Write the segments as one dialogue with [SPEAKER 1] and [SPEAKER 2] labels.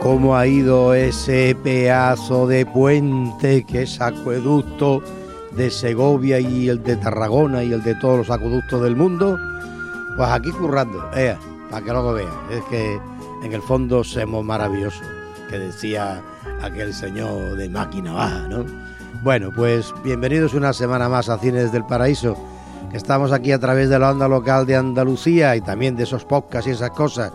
[SPEAKER 1] cómo ha ido ese pedazo de puente que es acueducto de Segovia y el de Tarragona y el de todos los acueductos del mundo? Pues aquí currando, eh, para que lo vean, es que en el fondo somos maravillosos, que decía aquel señor de máquina baja, ¿no? Bueno, pues bienvenidos una semana más a Cines del Paraíso Estamos aquí a través de la onda local de Andalucía y también de esos podcasts y esas cosas.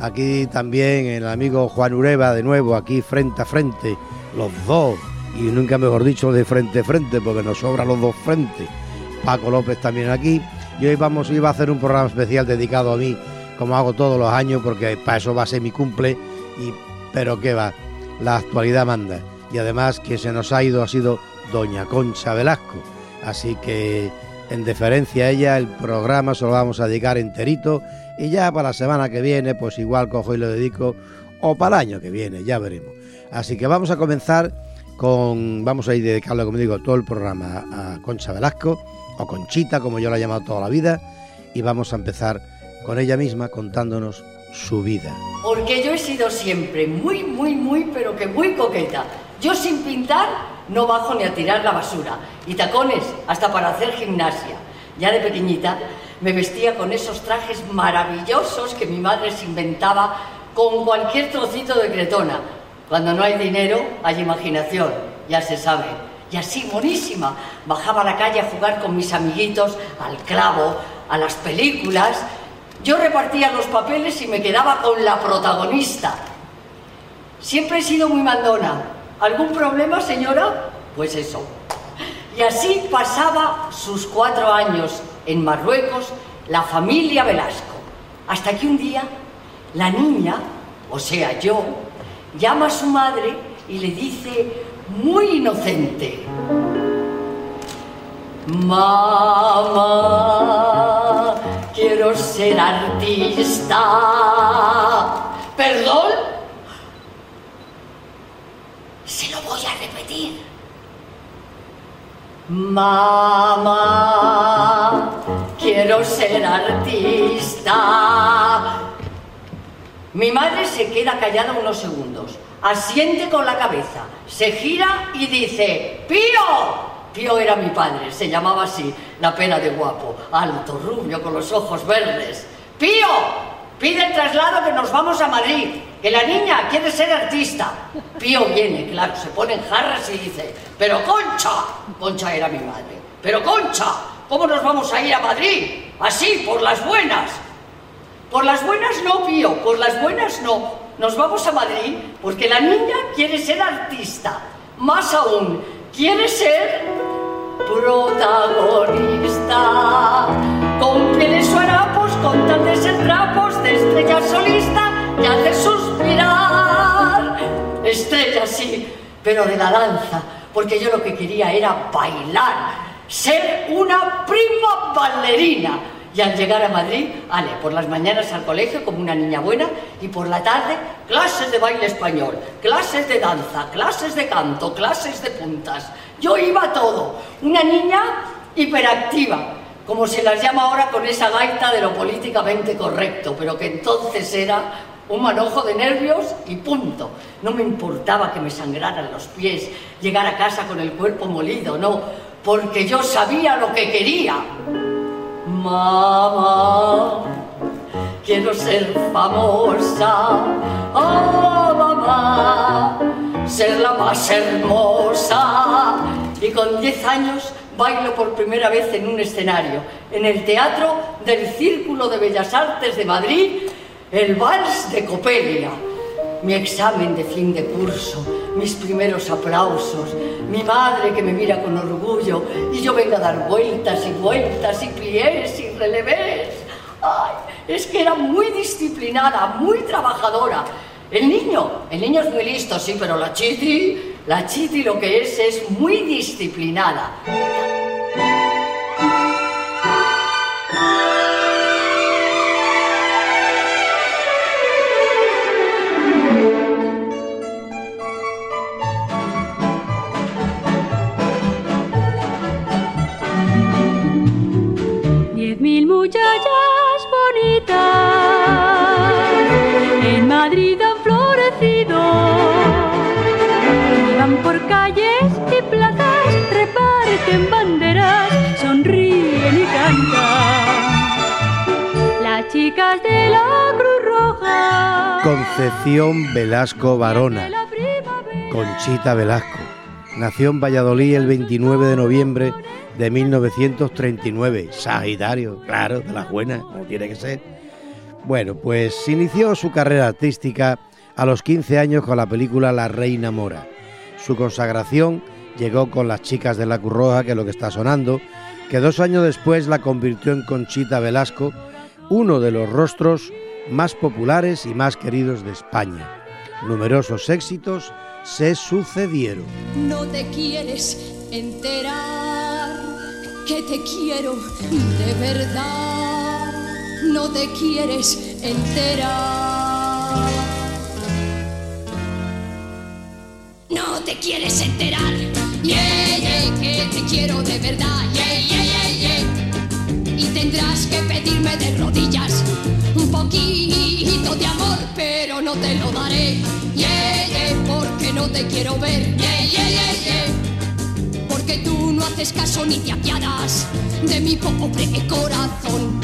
[SPEAKER 1] Aquí también el amigo Juan Ureva de nuevo, aquí frente a frente, los dos. Y nunca mejor dicho de frente a frente, porque nos sobran los dos frentes. Paco López también aquí. Y hoy vamos, iba a hacer un programa especial dedicado a mí, como hago todos los años, porque para eso va a ser mi cumple. Y, pero qué va, la actualidad manda. Y además que se nos ha ido ha sido Doña Concha Velasco. Así que en deferencia a ella, el programa se lo vamos a dedicar enterito y ya para la semana que viene, pues igual cojo y lo dedico, o para el año que viene, ya veremos. Así que vamos a comenzar con, vamos a ir dedicarle, como digo, todo el programa a Concha Velasco, o Conchita, como yo la he llamado toda la vida, y vamos a empezar con ella misma contándonos su vida.
[SPEAKER 2] Porque yo he sido siempre muy, muy, muy, pero que muy coqueta. Yo sin pintar no bajo ni a tirar la basura. Y tacones, hasta para hacer gimnasia. Ya de pequeñita me vestía con esos trajes maravillosos que mi madre se inventaba con cualquier trocito de cretona. Cuando no hay dinero, hay imaginación, ya se sabe. Y así, monísima, bajaba a la calle a jugar con mis amiguitos al clavo, a las películas. Yo repartía los papeles y me quedaba con la protagonista. Siempre he sido muy mandona, ¿Algún problema, señora? Pues eso. Y así pasaba sus cuatro años en Marruecos la familia Velasco. Hasta que un día la niña, o sea yo, llama a su madre y le dice muy inocente, Mamá, quiero ser artista. ¿Perdón? Se lo voy a repetir. Mamá, quiero ser artista. Mi madre se queda callada unos segundos, asiente con la cabeza, se gira y dice, ¡Pío! Pío era mi padre, se llamaba así, la pena de guapo, alto, rubio, con los ojos verdes. ¡Pío! Pide el traslado que nos vamos a Madrid, que la niña quiere ser artista. Pío viene, claro, se pone en jarras y dice, pero Concha, Concha era mi madre, pero Concha, ¿cómo nos vamos a ir a Madrid? Así, por las buenas. Por las buenas no, Pío, por las buenas no. Nos vamos a Madrid porque la niña quiere ser artista. Más aún, quiere ser protagonista. Con pieles o harapos, con tal solista, que hace suspirar. Estrella, sí, pero de la danza, porque yo lo que quería era bailar, ser una prima ballerina. Y al llegar a Madrid, ale, por las mañanas al colegio como una niña buena y por la tarde clases de baile español, clases de danza, clases de canto, clases de puntas. Yo iba todo, una niña hiperactiva, como se las llama ahora con esa gaita de lo políticamente correcto, pero que entonces era un manojo de nervios y punto. No me importaba que me sangraran los pies, llegar a casa con el cuerpo molido, no, porque yo sabía lo que quería. Mamá, quiero ser famosa. Oh, mamá, ser la más hermosa. Y con 10 años bailo por primera vez en un escenario, en el Teatro del Círculo de Bellas Artes de Madrid, el Vals de Copelia. Mi examen de fin de curso, mis primeros aplausos, mi madre que me mira con orgullo y yo vengo a dar vueltas y vueltas y pies y relevés. Ay, es que era muy disciplinada, muy trabajadora. El niño, el niño es muy listo, sí, pero la chiti, la chiti lo que es es muy disciplinada.
[SPEAKER 3] En banderas sonríen y cantan. Las chicas de la Cruz Roja.
[SPEAKER 1] Concepción Velasco Varona. Conchita Velasco. Nació en Valladolid el 29 de noviembre de 1939. Sagitario, claro, de las buenas, como tiene que ser. Bueno, pues inició su carrera artística a los 15 años con la película La Reina Mora. Su consagración llegó con Las Chicas de la Curroja, que es lo que está sonando, que dos años después la convirtió en Conchita Velasco, uno de los rostros más populares y más queridos de España. Numerosos éxitos se sucedieron.
[SPEAKER 4] No te quieres enterar que te quiero de verdad. No te quieres enterar. No te quieres enterar. Yeah, yeah, que te quiero de verdad. Yeah, yeah, yeah, yeah. Y tendrás que pedirme de rodillas un poquito de amor, pero no te lo daré. Yeah, yeah, porque no te quiero ver. Yeah, yeah, yeah, yeah. Porque tú no haces caso ni te apiadas de mi pobre corazón.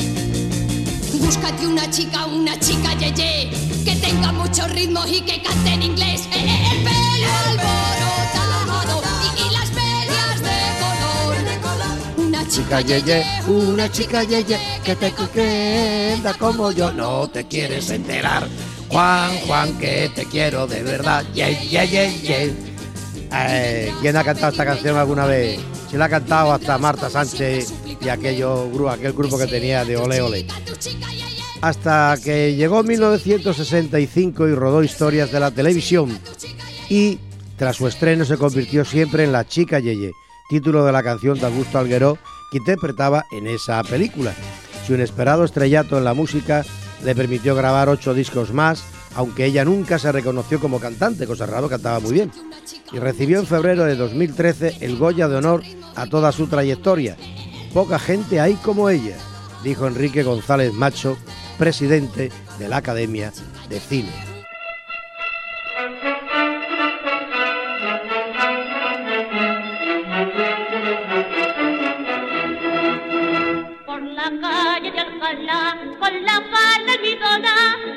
[SPEAKER 4] Búscate una chica, una chica yeye, que tenga muchos ritmos y que cante en inglés. Eh, eh, el pelo Una
[SPEAKER 1] Chica yeye, una chica yeye, que te queda como yo, no te quieres enterar. Juan, Juan, que te quiero de verdad. Ye, ye, ye, ye. Eh, ¿Quién ha cantado esta canción alguna vez? Si la ha cantado hasta Marta Sánchez y aquello, aquel grupo que tenía de Ole Ole. Hasta que llegó 1965 y rodó historias de la televisión. Y tras su estreno se convirtió siempre en La Chica Yeye, título de la canción de Augusto Algueró que interpretaba en esa película. Su inesperado estrellato en la música le permitió grabar ocho discos más, aunque ella nunca se reconoció como cantante, cosa raro, cantaba muy bien. Y recibió en febrero de 2013 el Goya de Honor a toda su trayectoria. Poca gente hay como ella, dijo Enrique González Macho, presidente de la Academia de Cine.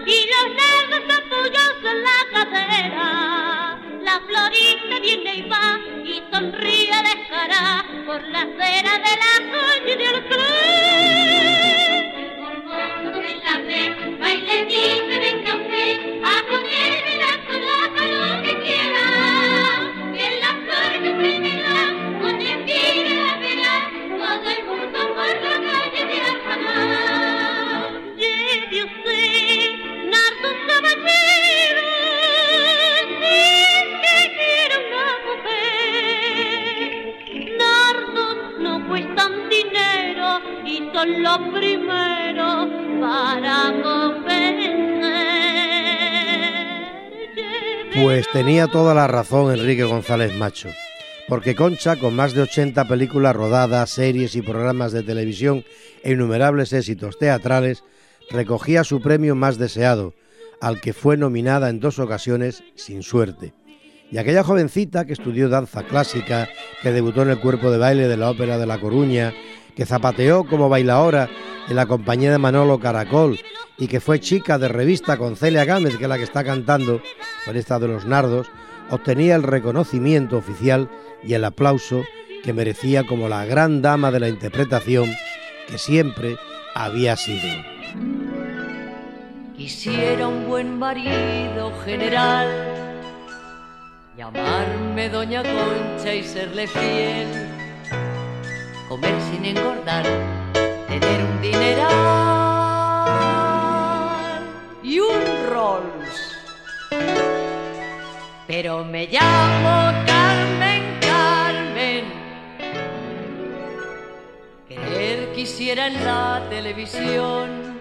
[SPEAKER 3] Y los negros capullos en la cadera. La florista viene y va y sonríe descarada por la acera de la calle de Alcalá. En la fe, bailecito
[SPEAKER 1] tenía toda la razón Enrique González Macho, porque Concha, con más de 80 películas rodadas, series y programas de televisión e innumerables éxitos teatrales, recogía su premio más deseado, al que fue nominada en dos ocasiones sin suerte. Y aquella jovencita que estudió danza clásica, que debutó en el cuerpo de baile de la Ópera de La Coruña, que zapateó como bailaora en la compañía de Manolo Caracol y que fue chica de revista con Celia Gámez, que es la que está cantando con esta de los nardos, obtenía el reconocimiento oficial y el aplauso que merecía como la gran dama de la interpretación que siempre había sido.
[SPEAKER 2] Quisiera un buen marido general, llamarme Doña Concha y serle fiel, comer sin engordar, tener un dineral y un Rolls. Pero me llamo Carmen, Carmen. Querer quisiera en la televisión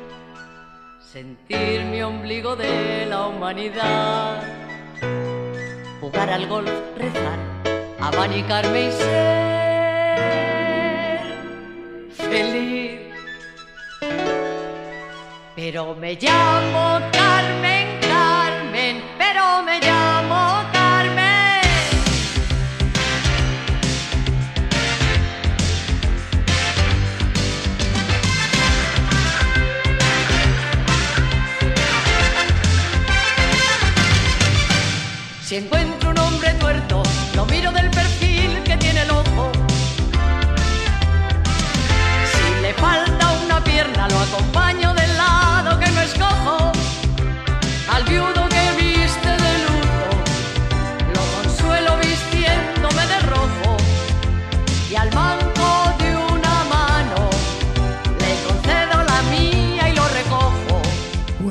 [SPEAKER 2] sentir mi ombligo de la humanidad, jugar al golf, rezar, abanicarme y ser Pero me llamo Carmen, Carmen, pero me llamo Carmen.
[SPEAKER 1] Si encuentro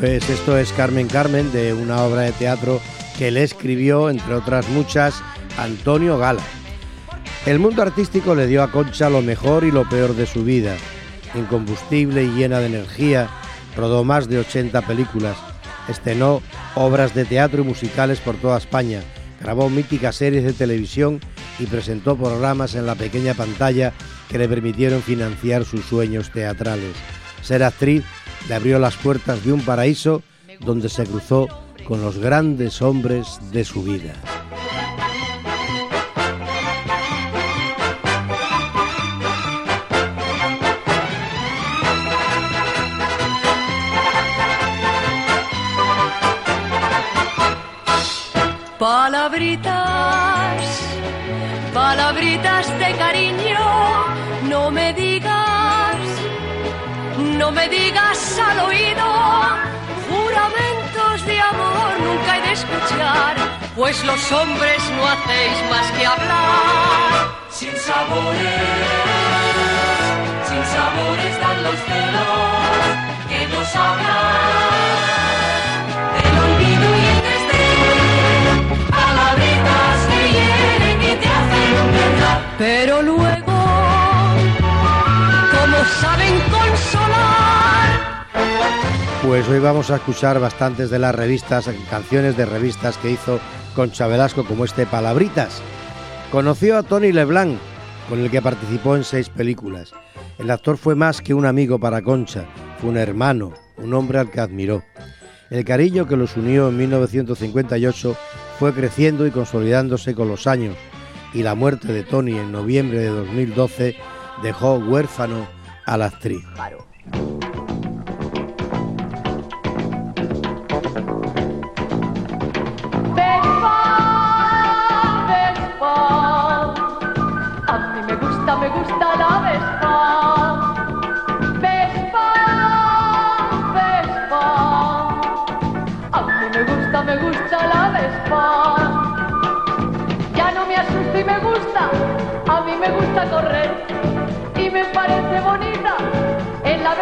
[SPEAKER 1] Pues esto es Carmen Carmen de una obra de teatro que le escribió, entre otras muchas, Antonio Gala. El mundo artístico le dio a Concha lo mejor y lo peor de su vida. Incombustible y llena de energía, rodó más de 80 películas, estrenó obras de teatro y musicales por toda España, grabó míticas series de televisión y presentó programas en la pequeña pantalla que le permitieron financiar sus sueños teatrales. Ser actriz le abrió las puertas de un paraíso donde se cruzó con los grandes hombres de su vida.
[SPEAKER 2] Palabritas, palabritas de cariño, no me digas, no me digas al oído, juramentos de amor nunca he de escuchar, pues los hombres no hacéis más que hablar.
[SPEAKER 5] Sin sabores, sin sabores dan los celos que nos hablan del olvido
[SPEAKER 2] saben consolar,
[SPEAKER 1] Pues hoy vamos a escuchar bastantes de las revistas, canciones de revistas que hizo Concha Velasco, como este Palabritas. Conoció a Tony Leblanc, con el que participó en seis películas. El actor fue más que un amigo para Concha, fue un hermano, un hombre al que admiró. El cariño que los unió en 1958 fue creciendo y consolidándose con los años, y la muerte de Tony en noviembre de 2012 dejó huérfano a la actriz.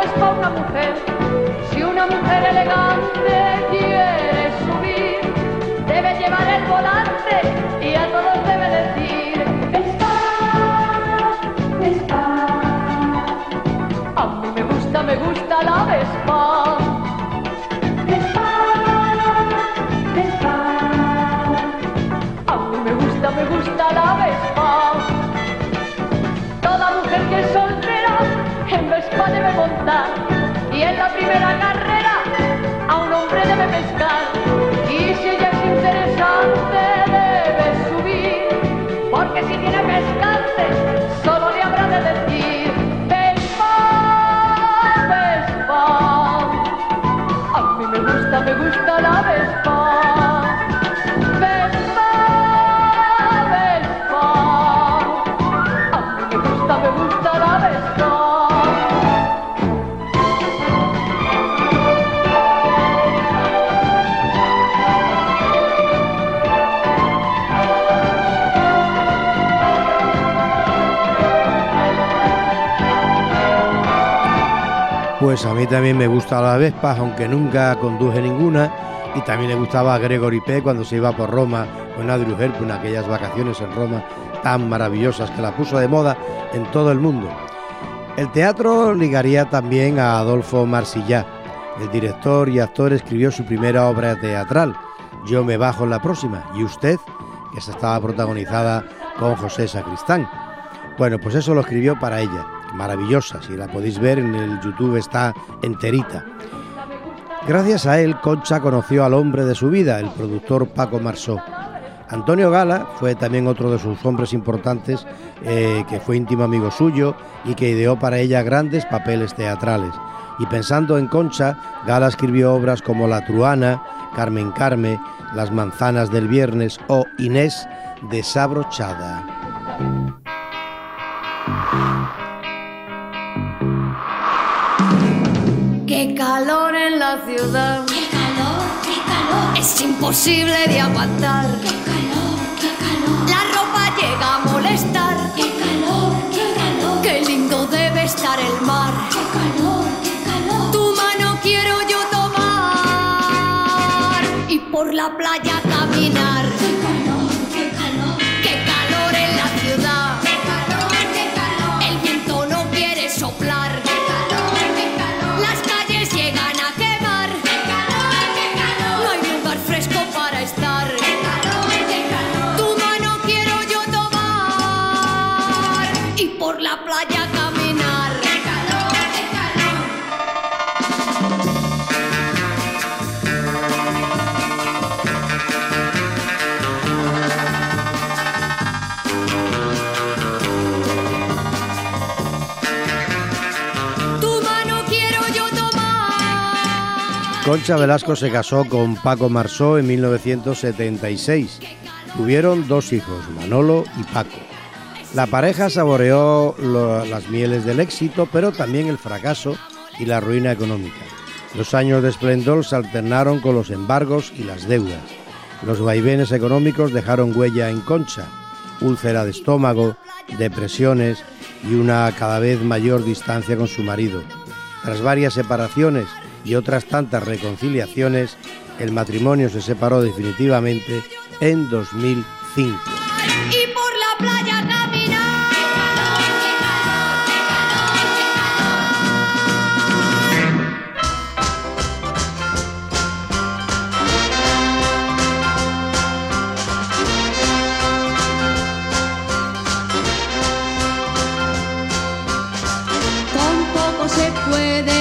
[SPEAKER 2] La Vespa una mujer. Si una mujer elegante y en la primera carrera a un hombre debe pescar. Y si ella es interesante debe subir porque si tiene pescante solo le habrá de decir Vespa, Vespa a mí me gusta, me gusta la Vespa,
[SPEAKER 1] Pues a mí también me gusta la Vespa, aunque nunca conduje ninguna. Y también le gustaba a Gregory P. cuando se iba por Roma con Adriu Herpun, aquellas vacaciones en Roma tan maravillosas que la puso de moda en todo el mundo. El teatro ligaría también a Adolfo Marsillá. El director y actor escribió su primera obra teatral, Yo me bajo en la próxima, y usted, que esa estaba protagonizada con José Sacristán. Bueno, pues eso lo escribió para ella. Maravillosa, si la podéis ver en el YouTube está enterita. Gracias a él, Concha conoció al hombre de su vida, el productor Paco Marsó. Antonio Gala fue también otro de sus hombres importantes, eh, que fue íntimo amigo suyo y que ideó para ella grandes papeles teatrales. Y pensando en Concha, Gala escribió obras como La Truana, Carmen Carme, Las Manzanas del Viernes o Inés desabrochada.
[SPEAKER 2] calor en la ciudad.
[SPEAKER 6] ¡Qué calor, qué calor!
[SPEAKER 2] Es imposible de aguantar.
[SPEAKER 6] ¡Qué calor, qué calor!
[SPEAKER 2] La ropa llega a molestar.
[SPEAKER 6] ¡Qué calor, qué calor!
[SPEAKER 2] ¡Qué lindo debe estar el mar!
[SPEAKER 6] ¡Qué calor, qué calor!
[SPEAKER 2] Tu mano quiero yo tomar. Y por la playa.
[SPEAKER 1] Concha Velasco se casó con Paco Marsó en 1976. Tuvieron dos hijos, Manolo y Paco. La pareja saboreó las mieles del éxito, pero también el fracaso y la ruina económica. Los años de esplendor se alternaron con los embargos y las deudas. Los vaivenes económicos dejaron huella en Concha, úlcera de estómago, depresiones y una cada vez mayor distancia con su marido. Tras varias separaciones y otras tantas reconciliaciones, el matrimonio se separó definitivamente en 2005.
[SPEAKER 2] y por la playa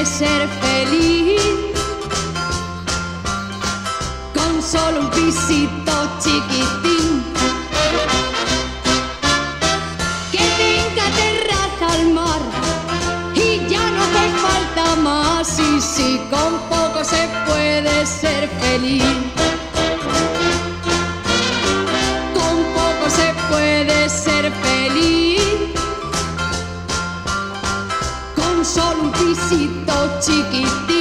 [SPEAKER 2] ser solo un pisito chiquitín. Que tenga terraza al mar. Y ya no hace falta más. Y si con poco se puede ser feliz. Con poco se puede ser feliz. Con solo un pisito chiquitín.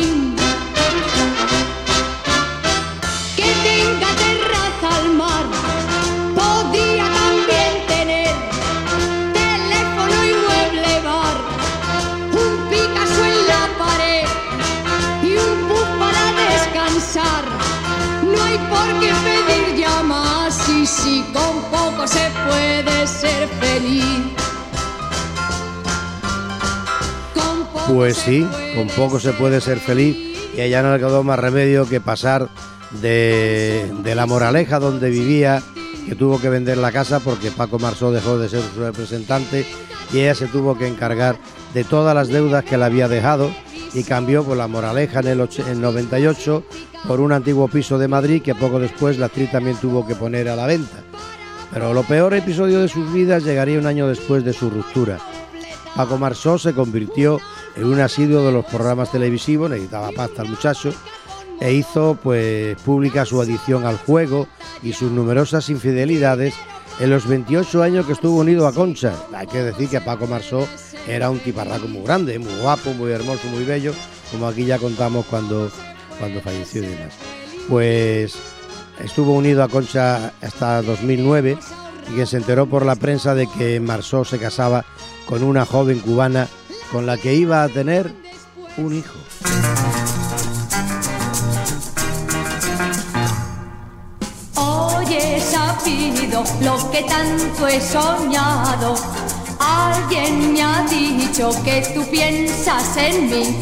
[SPEAKER 1] Pues sí, con poco se puede ser feliz y a ella no le quedó más remedio que pasar de, la moraleja donde vivía, que tuvo que vender la casa porque Paco Marsó dejó de ser su representante y ella se tuvo que encargar de todas las deudas que le había dejado y cambió por la moraleja en el, och- en 98 por un antiguo piso de Madrid que poco después la actriz también tuvo que poner a la venta. Pero lo peor episodio de sus vidas llegaría un año después de su ruptura. Paco Marsó se convirtió en un asiduo de los programas televisivos, necesitaba pasta el muchacho, e hizo pues pública su adicción al juego y sus numerosas infidelidades en los 28 años que estuvo unido a Concha. Hay que decir que Paco Marsó era un tiparraco muy grande, muy guapo, muy hermoso, muy bello, como aquí ya contamos cuando, cuando falleció y demás. Pues estuvo unido a Concha hasta 2009 y que se enteró por la prensa de que Marsó se casaba con una joven cubana con la que iba a tener un hijo.
[SPEAKER 2] Hoy he sabido lo que tanto he soñado. Alguien me ha dicho que tú piensas en mí.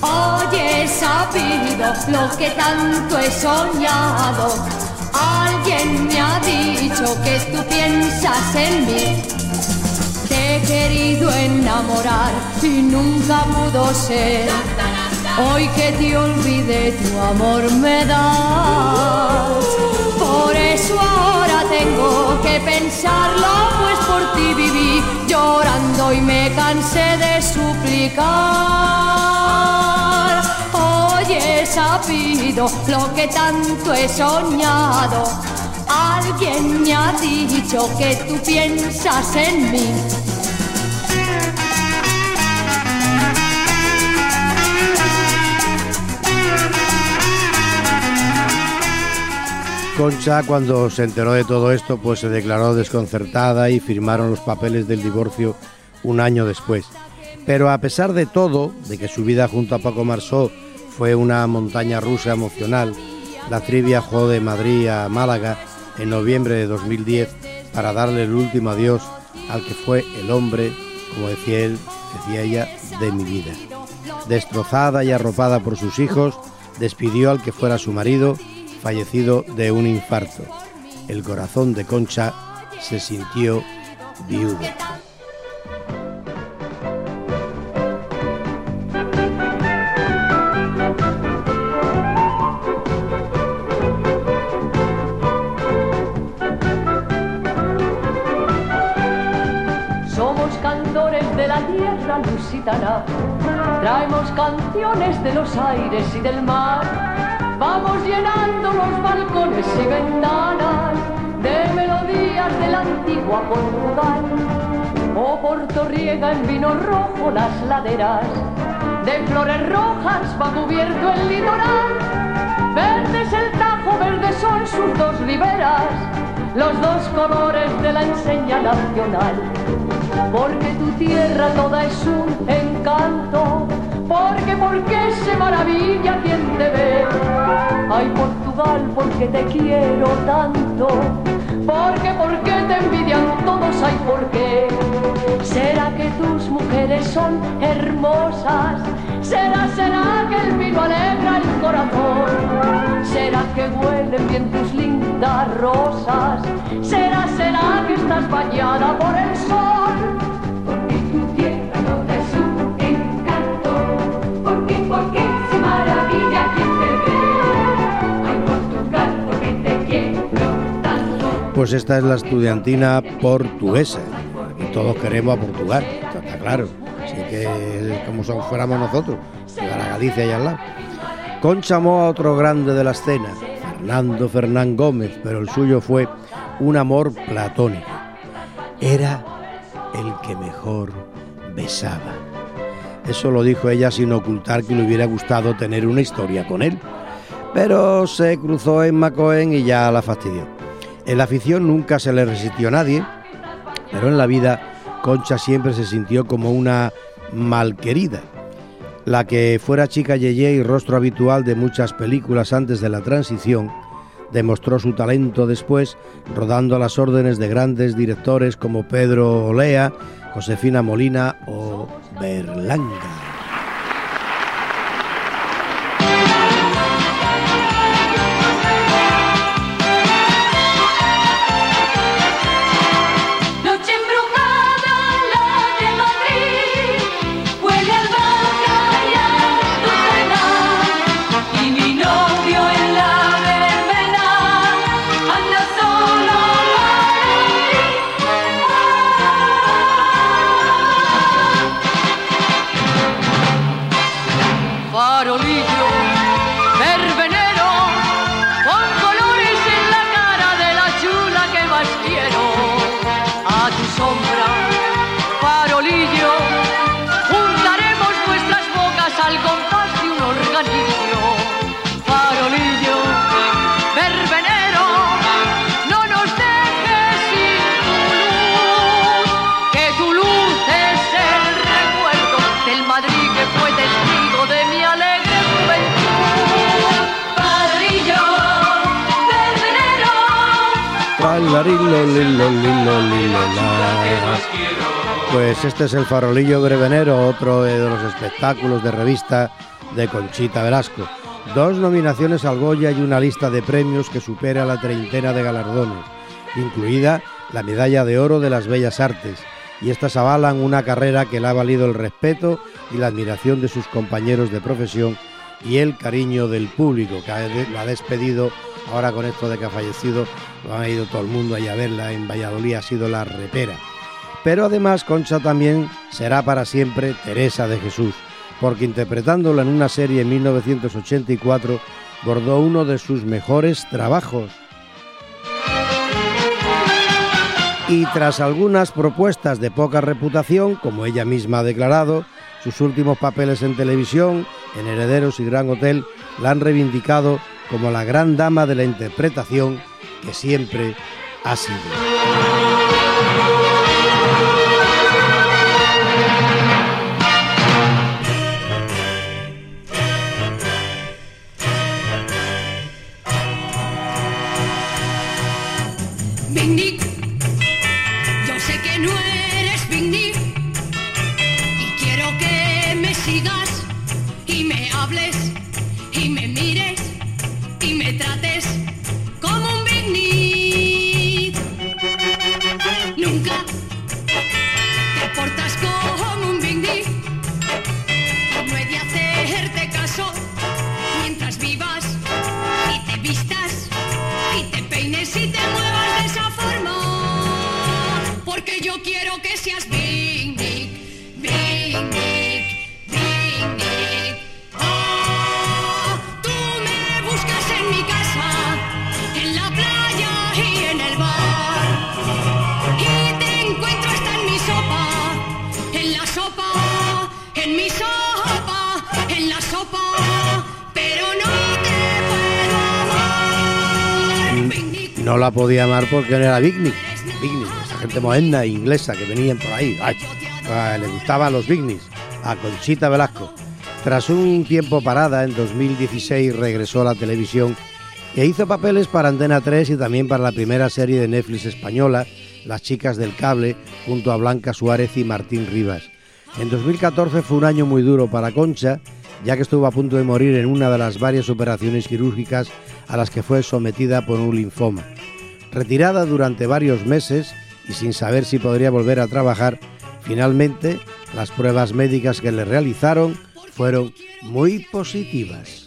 [SPEAKER 2] Hoy he sabido lo que tanto he soñado. Alguien me ha dicho que tú piensas en mí. He querido enamorar y nunca pudo ser. Hoy que te olvidé, tu amor me das. Por eso ahora tengo que pensarlo, pues por ti viví llorando y me cansé de suplicar. Hoy he sabido lo que tanto he soñado. Alguien me ha dicho que tú piensas en mí.
[SPEAKER 1] Concha, cuando se enteró de todo esto, pues se declaró desconcertada y firmaron los papeles del divorcio un año después. Pero a pesar de todo, de que su vida junto a Paco Marsó fue una montaña rusa emocional, la actriz viajó de Madrid a Málaga en noviembre de 2010 para darle el último adiós al que fue el hombre, como decía él, decía ella, de mi vida. Destrozada y arropada por sus hijos, despidió al que fuera su marido, fallecido de un infarto. El corazón de Concha se sintió viuda.
[SPEAKER 2] Somos cantores de la tierra lusitana, traemos canciones de los aires y del mar. Vamos llenando los balcones y ventanas de melodías de la antigua Portugal. O Portorriega en vino rojo las laderas, de flores rojas va cubierto el litoral. Verde es el Tajo, verdes son sus dos riberas, los dos colores de la enseña nacional porque tu tierra toda es un encanto, porque porque se maravilla quien te ve. Ay Portugal, porque te quiero tanto, porque porque te envidian todos, ay por qué. ¿Será que tus mujeres son hermosas? ¿Será, será que el vino alegra el corazón? ¿Será que huelen bien tus lindas rosas? ¿Será, será que estás bañada por el sol?
[SPEAKER 1] Pues esta es la estudiantina portuguesa. Y todos queremos a Portugal, está claro. Así que es como si fuéramos nosotros, llegar a Galicia y al lado. Concha a otro grande de la escena, Fernando Fernán Gómez, pero el suyo fue un amor platónico. Era el que mejor besaba. Eso lo dijo ella sin ocultar que le hubiera gustado tener una historia con él. Pero se cruzó en Macoen y ya la fastidió. En la afición nunca se le resistió a nadie, pero en la vida Concha siempre se sintió como una malquerida. La que fuera chica yeye y rostro habitual de muchas películas antes de la transición, demostró su talento después rodando a las órdenes de grandes directores como Pedro Olea, Josefina Molina o Berlanga. Pues este es el farolillo brevenero, otro de los espectáculos de revista de Conchita Velasco. Dos nominaciones al Goya y una lista de premios que supera la treintena de galardones, incluida la medalla de oro de las Bellas Artes. Y estas avalan una carrera que le ha valido el respeto y la admiración de sus compañeros de profesión y el cariño del público que la ha despedido ahora con esto de que ha fallecido. Lo ha ido todo el mundo ahí a verla en Valladolid, ha sido la repera. Pero además Concha también será para siempre Teresa de Jesús, porque interpretándola en una serie en 1984 bordó uno de sus mejores trabajos. Y tras algunas propuestas de poca reputación, como ella misma ha declarado, sus últimos papeles en televisión, en Herederos y Gran Hotel, la han reivindicado como la gran dama de la interpretación que siempre ha sido. Porque era Bignick. Bignick, esa gente moderna e inglesa que venían por ahí. Ay, ah, le gustaban los Bignicks a Conchita Velasco. Tras un tiempo parada, en 2016 regresó a la televisión e hizo papeles para Antena 3 y también para la primera serie de Netflix española, Las chicas del cable, junto a Blanca Suárez y Martín Rivas. En 2014 fue un año muy duro para Concha, ya que estuvo a punto de morir en una de las varias operaciones quirúrgicas a las que fue sometida por un linfoma. Retirada durante varios meses y sin saber si podría volver a trabajar, finalmente las pruebas médicas que le realizaron fueron muy positivas.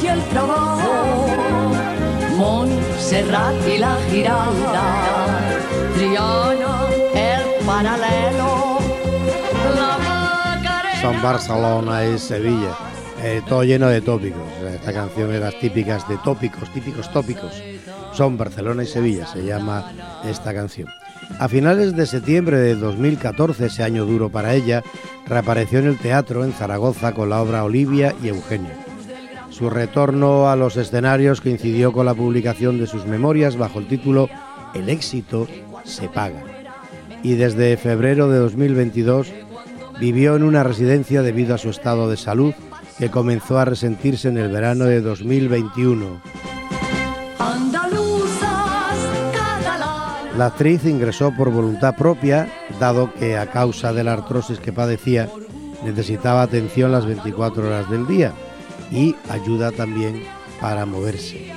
[SPEAKER 2] Y el trabajo, Montserrat y la Giralda, Triana, el paralelo.
[SPEAKER 1] Son Barcelona y Sevilla. Eh, todo lleno de tópicos. Esta canción es las típicas de tópicos, típicos tópicos. Son Barcelona y Sevilla, se llama esta canción. A finales de septiembre de 2014, ese año duro para ella, reapareció en el teatro en Zaragoza con la obra Olivia y Eugenio. Su retorno a los escenarios coincidió con la publicación de sus memorias bajo el título El éxito se paga. Y desde febrero de 2022 vivió en una residencia debido a su estado de salud que comenzó a resentirse en el verano de 2021.
[SPEAKER 2] Andaluzas, catalanas.
[SPEAKER 1] La actriz ingresó por voluntad propia, dado que a causa de la artrosis que padecía necesitaba atención las 24 horas del día y ayuda también para moverse.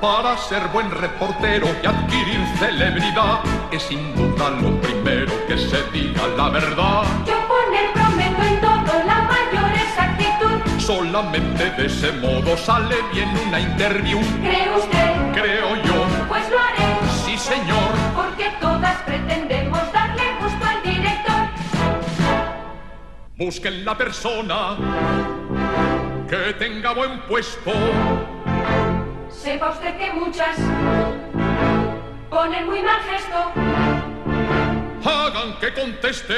[SPEAKER 7] Para ser buen reportero y adquirir celebridad es sin duda lo primero que se diga la verdad.
[SPEAKER 3] Yo poner prometo en todo la mayor exactitud.
[SPEAKER 7] Solamente de ese modo sale bien una interview.
[SPEAKER 3] ¿Cree usted?
[SPEAKER 7] Creo yo,
[SPEAKER 3] Pues lo haré,
[SPEAKER 7] sí señor,
[SPEAKER 3] porque todas pretendemos
[SPEAKER 7] busquen la persona que tenga buen puesto.
[SPEAKER 3] Sepa usted que muchas ponen muy mal gesto.
[SPEAKER 7] Hagan que conteste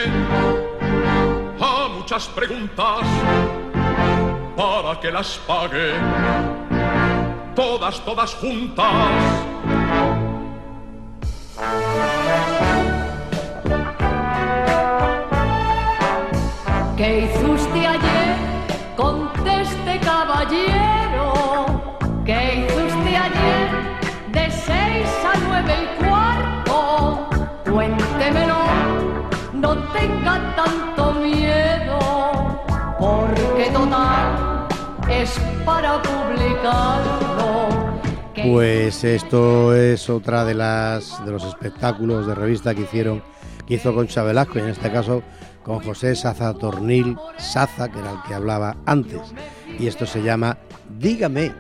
[SPEAKER 7] a muchas preguntas para que las pague todas, todas juntas.
[SPEAKER 2] Conteste, caballero. ¿Qué hizo usted ayer? De seis a nueve y cuarto. Cuéntemelo, no tenga tanto miedo, porque total es para publicarlo. ¿Qué
[SPEAKER 1] Pues esto es otra de las de los espectáculos de revista que hicieron que hizo Concha Velasco y en este caso con José Saza Tornil Saza, que era el que hablaba antes. Y esto se llama Dígame.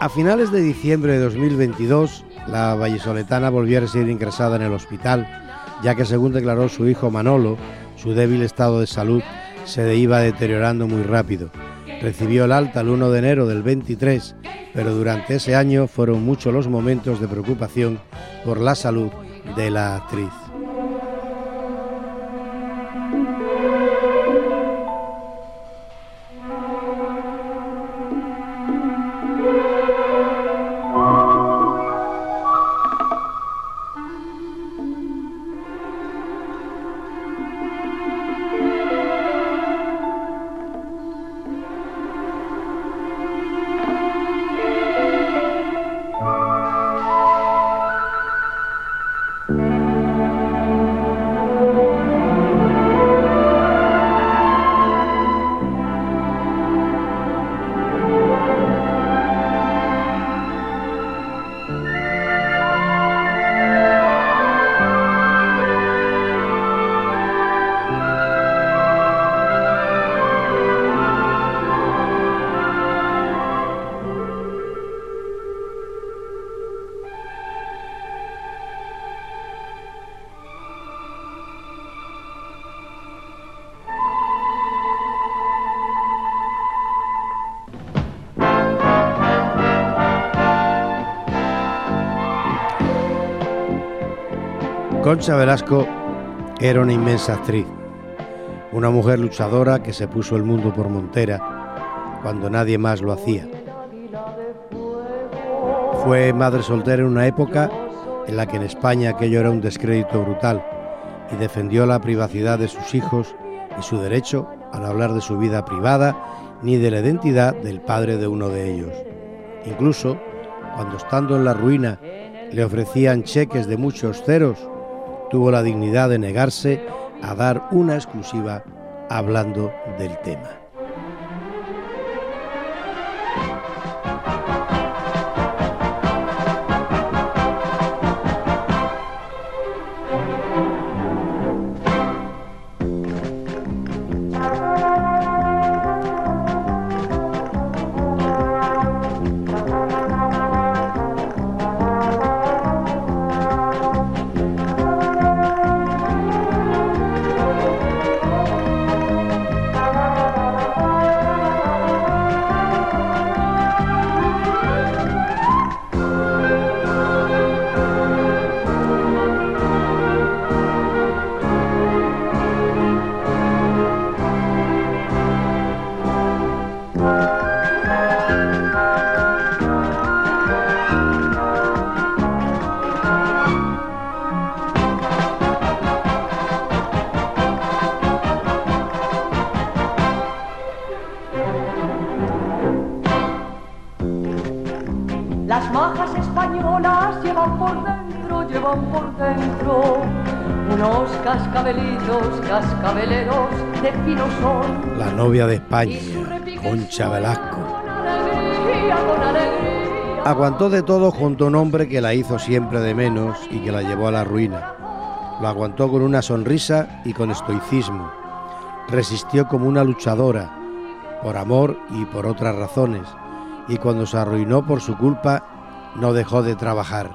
[SPEAKER 1] A finales de diciembre de 2022, la vallisoletana volvió a residir ingresada en el hospital, ya que según declaró su hijo Manolo, su débil estado de salud se iba deteriorando muy rápido. Recibió el alta el 1 de enero del 23, pero durante ese año fueron muchos los momentos de preocupación por la salud de la actriz. Concha Velasco era una inmensa actriz, una mujer luchadora que se puso el mundo por montera cuando nadie más lo hacía. Fue madre soltera en una época en la que en España aquello era un descrédito brutal y defendió la privacidad de sus hijos y su derecho a no hablar de su vida privada ni de la identidad del padre de uno de ellos. Incluso, cuando estando en la ruina le ofrecían cheques de muchos ceros, tuvo la dignidad de negarse a dar una exclusiva hablando del tema. Concha Velasco. Aguantó de todo junto a un hombre que la hizo siempre de menos y que la llevó a la ruina. Lo aguantó con una sonrisa y con estoicismo. Resistió como una luchadora, por amor y por otras razones. Y cuando se arruinó por su culpa, no dejó de trabajar.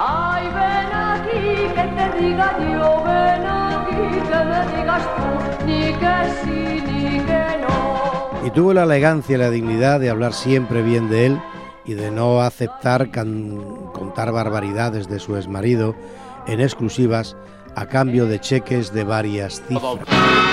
[SPEAKER 2] Ay, ven aquí que te ven aquí que digas tú, que.
[SPEAKER 1] Y tuvo la elegancia y la dignidad de hablar siempre bien de él y de no aceptar contar barbaridades de su exmarido en exclusivas a cambio de cheques de varias cifras.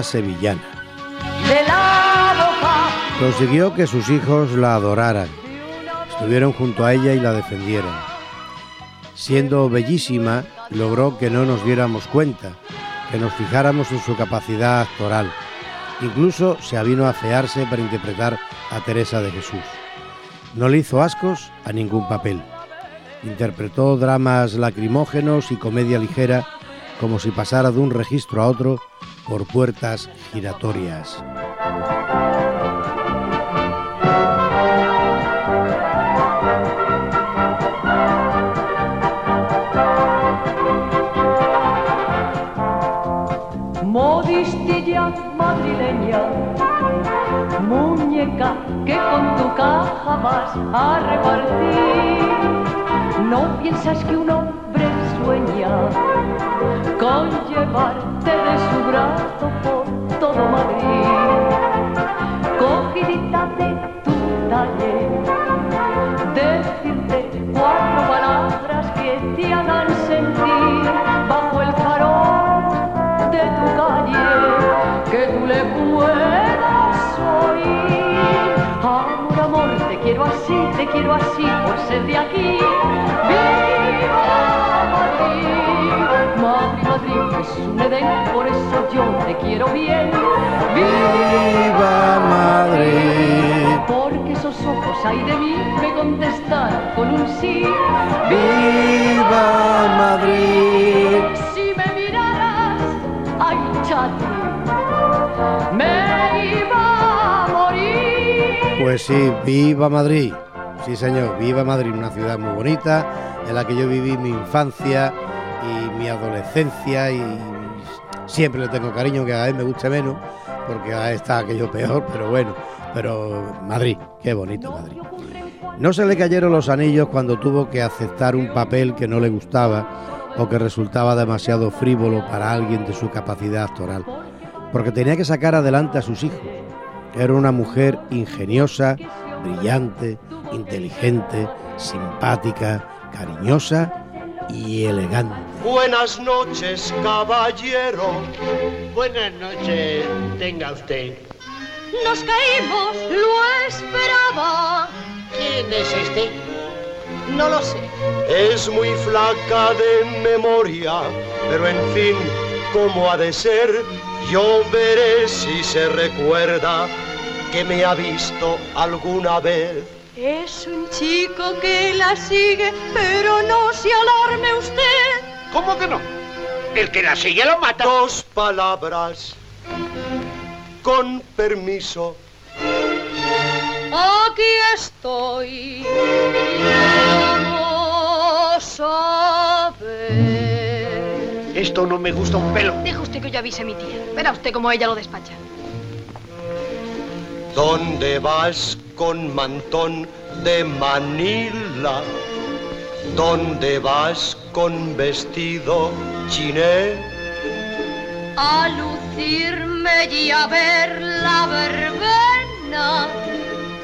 [SPEAKER 2] Sevillana.
[SPEAKER 1] Consiguió que sus hijos la adoraran, estuvieron junto a ella y la defendieran. Siendo bellísima, logró que no nos diéramos cuenta, que nos fijáramos en su capacidad actoral. Incluso se avino a afearse para interpretar a Teresa de Jesús. No le hizo ascos a ningún papel. Interpretó dramas lacrimógenos y comedia ligera como si pasara de un registro a otro por puertas giratorias.
[SPEAKER 2] modistilla madrileña, muñeca que con tu caja vas a repartir. No piensas que un hombre sueña con llevarte de su brazo por todo Madrid.
[SPEAKER 8] vidita de tu taller. Decirte cuatro palabras que te hagan sentir bajo el farol de tu calle, que tú le puedas oír. Amor, amor, te quiero así, te quiero así por ser de aquí. ¡Viva Madrid! Madrid, es un Edén, por eso yo te quiero bien.
[SPEAKER 1] ¡Viva Madrid!
[SPEAKER 8] Porque esos ojos hay de mí me contestaron con un sí.
[SPEAKER 1] ¡Viva Madrid!
[SPEAKER 8] Si me miraras, ay chati, me iba a morir.
[SPEAKER 1] Pues sí, viva Madrid. Sí, señor, viva Madrid, una ciudad muy bonita en la que yo viví mi infancia y siempre le tengo cariño, que a él me guste menos, porque a está aquello peor, pero bueno, pero Madrid, qué bonito Madrid. No se le cayeron los anillos cuando tuvo que aceptar un papel que no le gustaba o que resultaba demasiado frívolo para alguien de su capacidad actoral, porque tenía que sacar adelante a sus hijos. Era una mujer ingeniosa, brillante, inteligente, simpática, cariñosa y elegante.
[SPEAKER 9] Buenas noches, caballero.
[SPEAKER 10] Buenas noches, tenga usted.
[SPEAKER 4] Nos caímos, lo esperaba.
[SPEAKER 10] ¿Quién es este? No lo sé.
[SPEAKER 9] Es muy flaca de memoria, pero en fin, ¿cómo ha de ser? Yo veré si se recuerda que me ha visto alguna vez.
[SPEAKER 4] Es un chico que la sigue, pero no se alarme usted.
[SPEAKER 10] ¿Cómo que no? El que la sigue lo mata.
[SPEAKER 9] Dos palabras. Con permiso.
[SPEAKER 4] Aquí estoy. Vamos a ver.
[SPEAKER 10] Esto no me gusta un pelo.
[SPEAKER 11] Deja usted que yo avise a mi tía. Verá usted cómo ella lo despacha.
[SPEAKER 9] ¿Dónde vas con mantón de Manila? ¿Dónde vas con vestido chiné?
[SPEAKER 4] A lucirme y a ver la verbena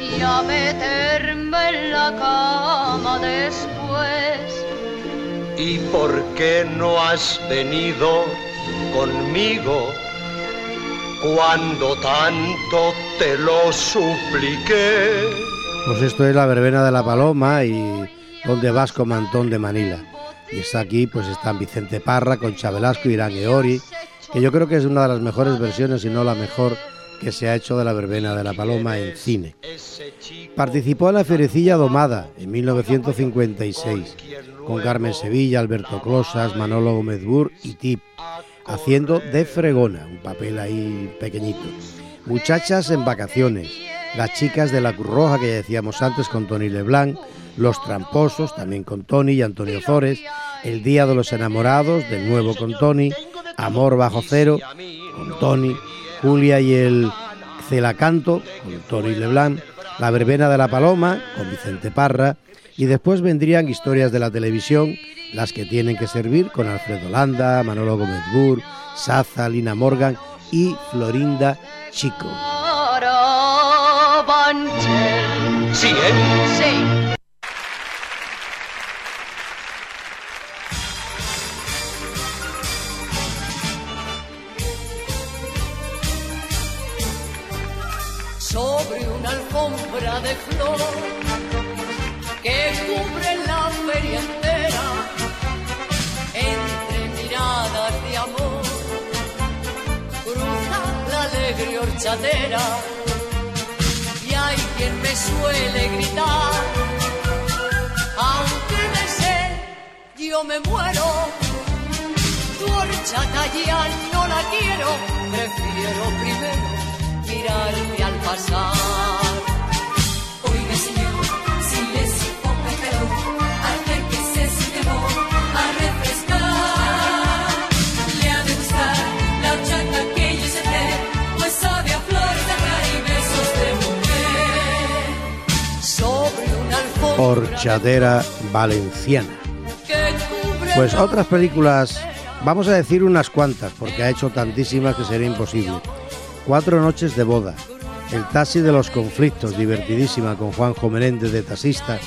[SPEAKER 4] y a meterme en la cama después.
[SPEAKER 9] ¿Y por qué no has venido conmigo cuando tanto te lo supliqué?
[SPEAKER 1] Pues esto es la verbena de la paloma y donde vas con Mantón de Manila. Y está aquí, pues están Vicente Parra, Concha Velasco, Irán Eori, que yo creo que es una de las mejores versiones, si no la mejor, que se ha hecho de la verbena de la paloma en cine. Participó en la Fierecilla Domada en 1956, con Carmen Sevilla, Alberto Closas, Manolo Gómez Bur y Tip, haciendo de fregona, un papel ahí pequeñito. Muchachas en vacaciones, las chicas de la Cruz Roja que ya decíamos antes con Tony Leblanc, Los Tramposos también con Tony y Antonio Zores, El Día de los Enamorados de nuevo con Tony, Amor bajo cero con Tony, Julia y el Celacanto con Tony Leblanc, La Verbena de la Paloma con Vicente Parra y después vendrían historias de la televisión, las que tienen que servir con Alfredo Landa, Manolo Gómez Bur, Saza, Lina Morgan y Florinda Chico.
[SPEAKER 9] Sí, ¿eh?
[SPEAKER 4] Sí.
[SPEAKER 2] sobre una alfombra de flor que cubre la feria y hay quien me suele gritar aunque de sed yo me muero tu horchata ya no la quiero prefiero primero mirarte al pasar.
[SPEAKER 1] Horchadera Valenciana. Pues otras películas, vamos a decir unas cuantas, porque ha hecho tantísimas que sería imposible. Cuatro noches de boda, El taxi de los conflictos, divertidísima, con Juanjo Menéndez de taxista,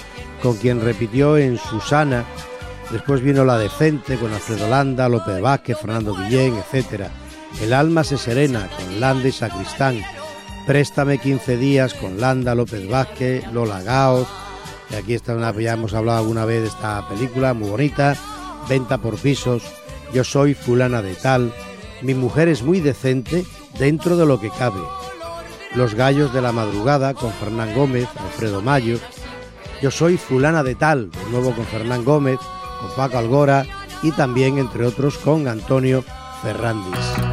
[SPEAKER 1] con quien repitió en Susana. Después vino La Decente con Alfredo Landa, López Vázquez, Fernando Guillén, etc. El alma se serena con Landa y Sacristán. Préstame 15 días con Landa, López Vázquez, Lola Gaos. Y aquí está ya hemos hablado alguna vez de esta película, muy bonita. Venta por pisos. Yo soy fulana de tal. Mi mujer es muy decente dentro de lo que cabe. Los gallos de la madrugada con Fernán Gómez, Alfredo Mayo. Yo soy fulana de tal, de nuevo con Fernán Gómez, con Paco Algora y también, entre otros, con Antonio Ferrandis.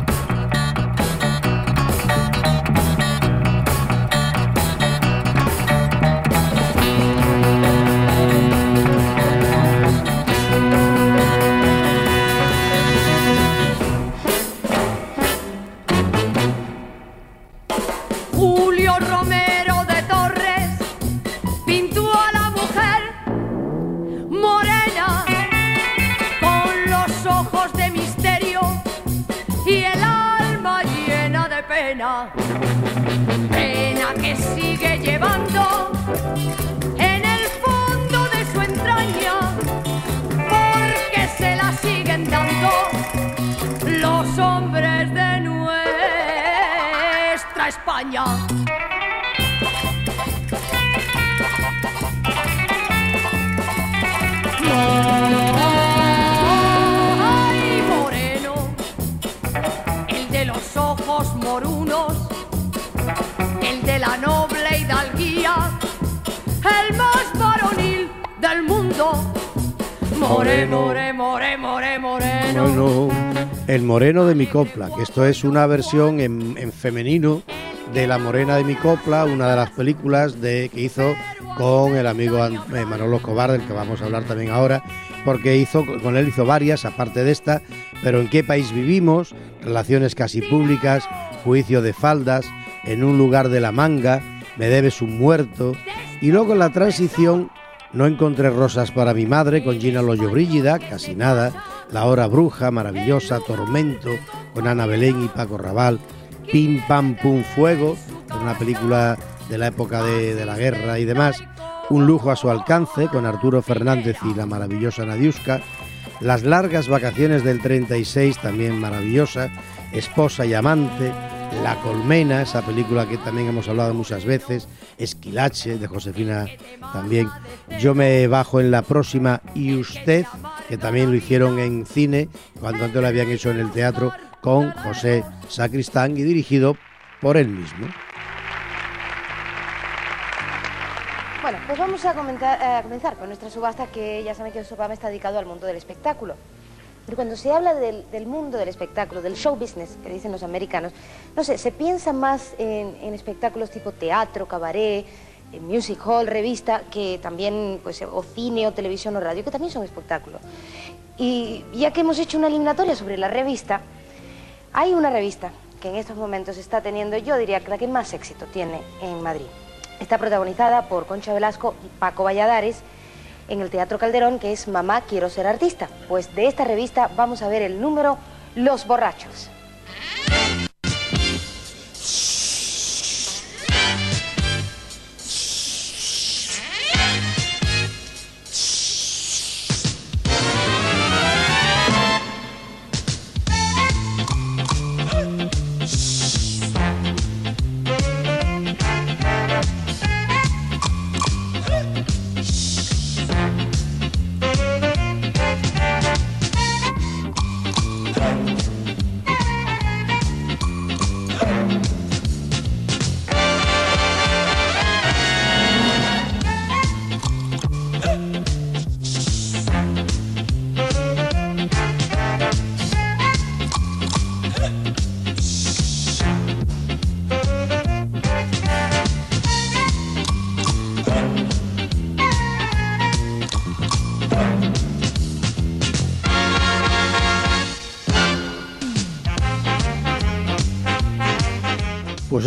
[SPEAKER 8] More, more, more, more, moreno.
[SPEAKER 1] Bueno, El Moreno de mi copla, que esto es una versión en, en femenino de La Morena de mi copla, una de las películas de, que hizo con el amigo eh, Manolo Escobar, del que vamos a hablar también ahora, porque hizo con él hizo varias, aparte de esta, pero ¿en qué país vivimos? Relaciones casi públicas, juicio de faldas, en un lugar de la manga, me debes un muerto, y luego en la transición no encontré rosas para mi madre con Gina Loyo Brígida, casi nada. La hora bruja, maravillosa, Tormento con Ana Belén y Paco Raval. Pim Pam Pum Fuego, una película de la época de, de la guerra y demás. Un lujo a su alcance con Arturo Fernández y la maravillosa Nadiuska. Las largas vacaciones del 36, también maravillosa. Esposa y amante. La Colmena, esa película que también hemos hablado muchas veces, Esquilache, de Josefina también. Yo me bajo en la próxima y usted, que también lo hicieron en cine, cuando antes lo habían hecho en el teatro, con José Sacristán y dirigido por él mismo.
[SPEAKER 12] Bueno, pues vamos a, comentar- a comenzar con nuestra subasta, que ya saben que nuestro programa está dedicado al mundo del espectáculo. Pero cuando se habla del, mundo del espectáculo, del show business, que dicen los americanos, no sé, se piensa más en, espectáculos tipo teatro, cabaret, music hall, revista, que también, pues, o cine, o televisión, o radio, que también son espectáculos. Y ya que hemos hecho una eliminatoria sobre la revista, hay una revista que en estos momentos está teniendo, yo diría que la que más éxito tiene en Madrid. Está protagonizada por Concha Velasco y Paco Valladares en el Teatro Calderón, que es Mamá Quiero Ser Artista. Pues de esta revista vamos a ver el número Los Borrachos.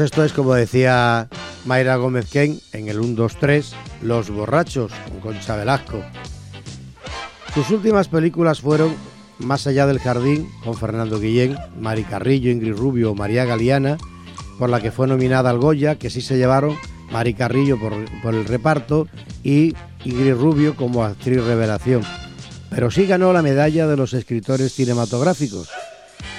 [SPEAKER 1] Esto es como decía Mayra Gómez Ken en el 1, 2, 3, Los Borrachos, con Concha Velasco. Sus últimas películas fueron Más allá del jardín, con Fernando Guillén, Mari Carrillo, Ingrid Rubio o María Galeana, por la que fue nominada al Goya, que sí se llevaron Mari Carrillo por, el reparto y Ingrid Rubio como actriz revelación. Pero sí ganó la medalla de los escritores cinematográficos.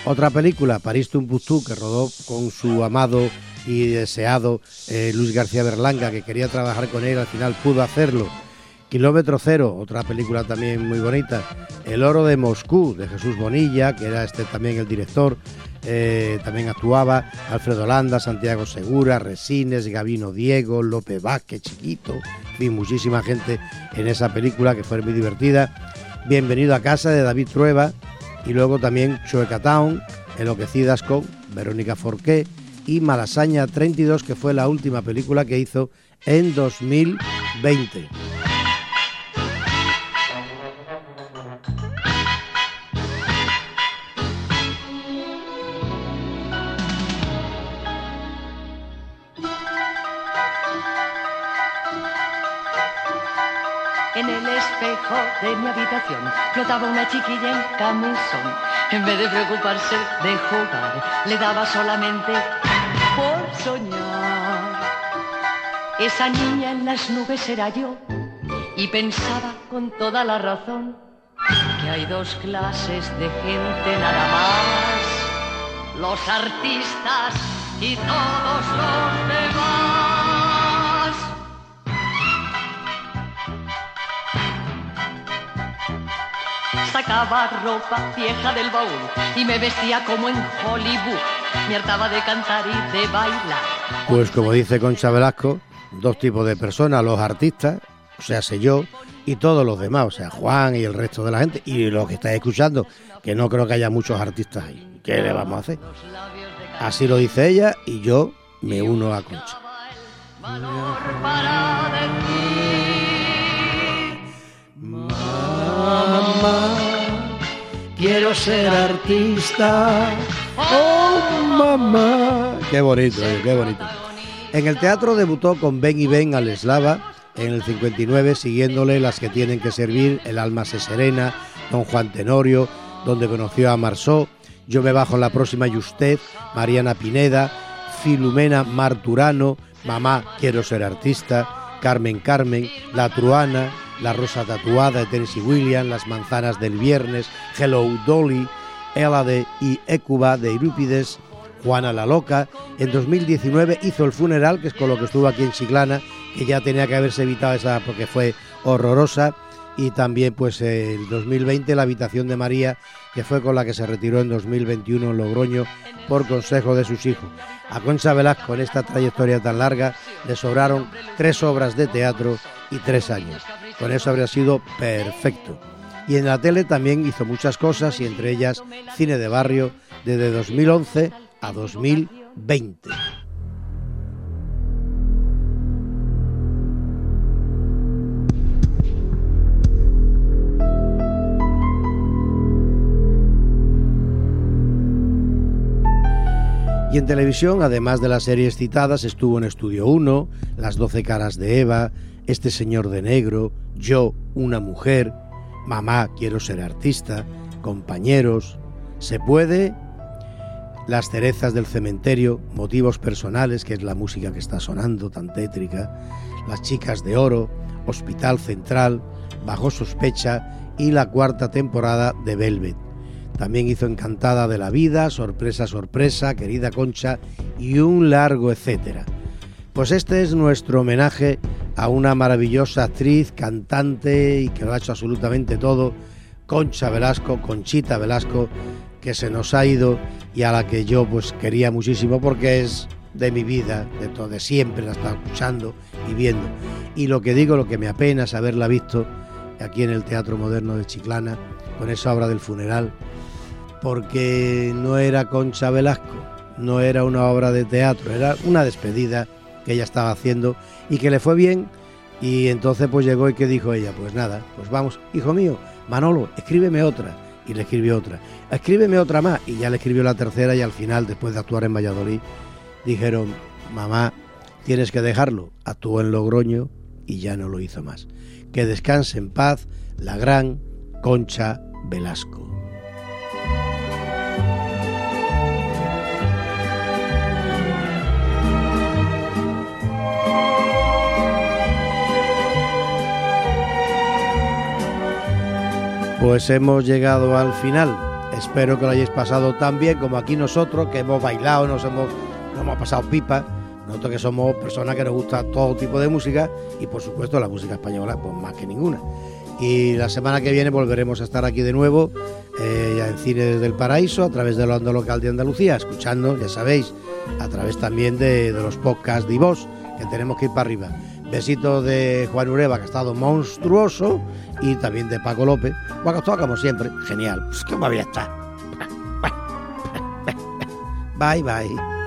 [SPEAKER 1] Otra película, París Tumpuctú, que rodó con su amado y deseado eh, Luis García Berlanga, que quería trabajar con él, al final pudo hacerlo. Kilómetro Cero, otra película también muy bonita. El Oro de Moscú, de Jesús Bonilla, que era este también el director, eh, también actuaba Alfredo Landa, Santiago Segura, Resines, Gavino Diego, López Vázquez, Chiquito, en fin, muchísima gente en esa película que fue muy divertida. Bienvenido a casa de David Trueba y luego también Chueca Town, Enloquecidas con Verónica Forqué y Malasaña 32, que fue la última película que hizo en 2020.
[SPEAKER 2] En el espejo de mi habitación flotaba una chiquilla en camisón. En vez de preocuparse de jugar, le daba solamente Esa niña en las nubes era yo y pensaba con toda la razón que hay dos clases de gente nada más. Los artistas y todos los demás. Sacaba ropa vieja del baúl y me vestía como en Hollywood. Me hartaba de cantar y de bailar.
[SPEAKER 1] Pues como dice Concha Velasco, dos tipos de personas, los artistas, o sea, sé yo, y todos los demás, o sea, Juan y el resto de la gente, y los que estáis escuchando, que no creo que haya muchos artistas ahí. ¿Qué le vamos a hacer? Así lo dice ella y yo me uno a Concha. Mamá, quiero ser artista. Oh, mamá. Qué bonito, eh, qué bonito. En el teatro debutó con Ben y Ben al Eslava en el 59, siguiéndole las que tienen que servir, El alma se serena, Don Juan Tenorio, donde conoció a Marceau, Yo me bajo en la próxima y usted, Mariana Pineda, Filumena Marturano, Mamá quiero ser artista, Carmen Carmen, La Truana, La Rosa Tatuada de Tennessee Williams, Las Manzanas del Viernes, Hello Dolly, Elade y Écuba de Eurípides, Juana la Loca. En 2019 hizo El Funeral, que es con lo que estuvo aquí en Chiclana, que ya tenía que haberse evitado esa porque fue horrorosa. Y también pues el 2020 La Habitación de María, que fue con la que se retiró en 2021 en Logroño por consejo de sus hijos. A Concha Velasco en esta trayectoria tan larga le sobraron tres obras de teatro y tres años. Con eso habría sido perfecto. Y en la tele también hizo muchas cosas y entre ellas cine de barrio desde 2011 a 2020. Y en televisión, además de las series citadas, estuvo en Estudio 1, Las Doce Caras de Eva, Este Señor de Negro, Yo, una mujer, Mamá, quiero ser artista, Compañeros, Se puede, Las Cerezas del Cementerio, Motivos Personales, que es la música que está sonando tan tétrica, Las Chicas de Oro, Hospital Central, Bajo Sospecha y la cuarta temporada de Velvet. También hizo Encantada de la Vida, Sorpresa, Sorpresa, Querida Concha y un largo etcétera. Pues este es nuestro homenaje a una maravillosa actriz, cantante y que lo ha hecho absolutamente todo, Concha Velasco, Conchita Velasco, que se nos ha ido y a la que yo pues quería muchísimo porque es de mi vida, de todo, de siempre la he escuchando y viendo. Y lo que digo, lo que me apena es haberla visto aquí en el Teatro Moderno de Chiclana, con esa obra del funeral, porque no era Concha Velasco, no era una obra de teatro, era una despedida que ella estaba haciendo y que le fue bien y entonces pues llegó y que dijo ella, pues nada, pues vamos, hijo mío, Manolo, escríbeme otra y le escribió otra, escríbeme otra más y ya le escribió la tercera y al final, después de actuar en Valladolid, dijeron, mamá, tienes que dejarlo, actuó en Logroño y ya no lo hizo más. Que descanse en paz la gran Concha Velasco. Pues hemos llegado al final. Espero que lo hayáis pasado tan bien como aquí nosotros, que hemos bailado, nos hemos, nos hemos pasado pipa. Nosotros que somos personas que nos gusta todo tipo de música y por supuesto la música española, pues más que ninguna. Y la semana que viene volveremos a estar aquí de nuevo, eh, ya en Cine desde el Paraíso, a través de onda local de Andalucía, escuchando, ya sabéis, a través también de, de los podcasts de vos, que tenemos que ir para arriba. Besitos de Juan Ureva, que ha estado monstruoso, y también de Paco López. Bueno, todo como siempre, genial. Pues me había estado. Bye, bye.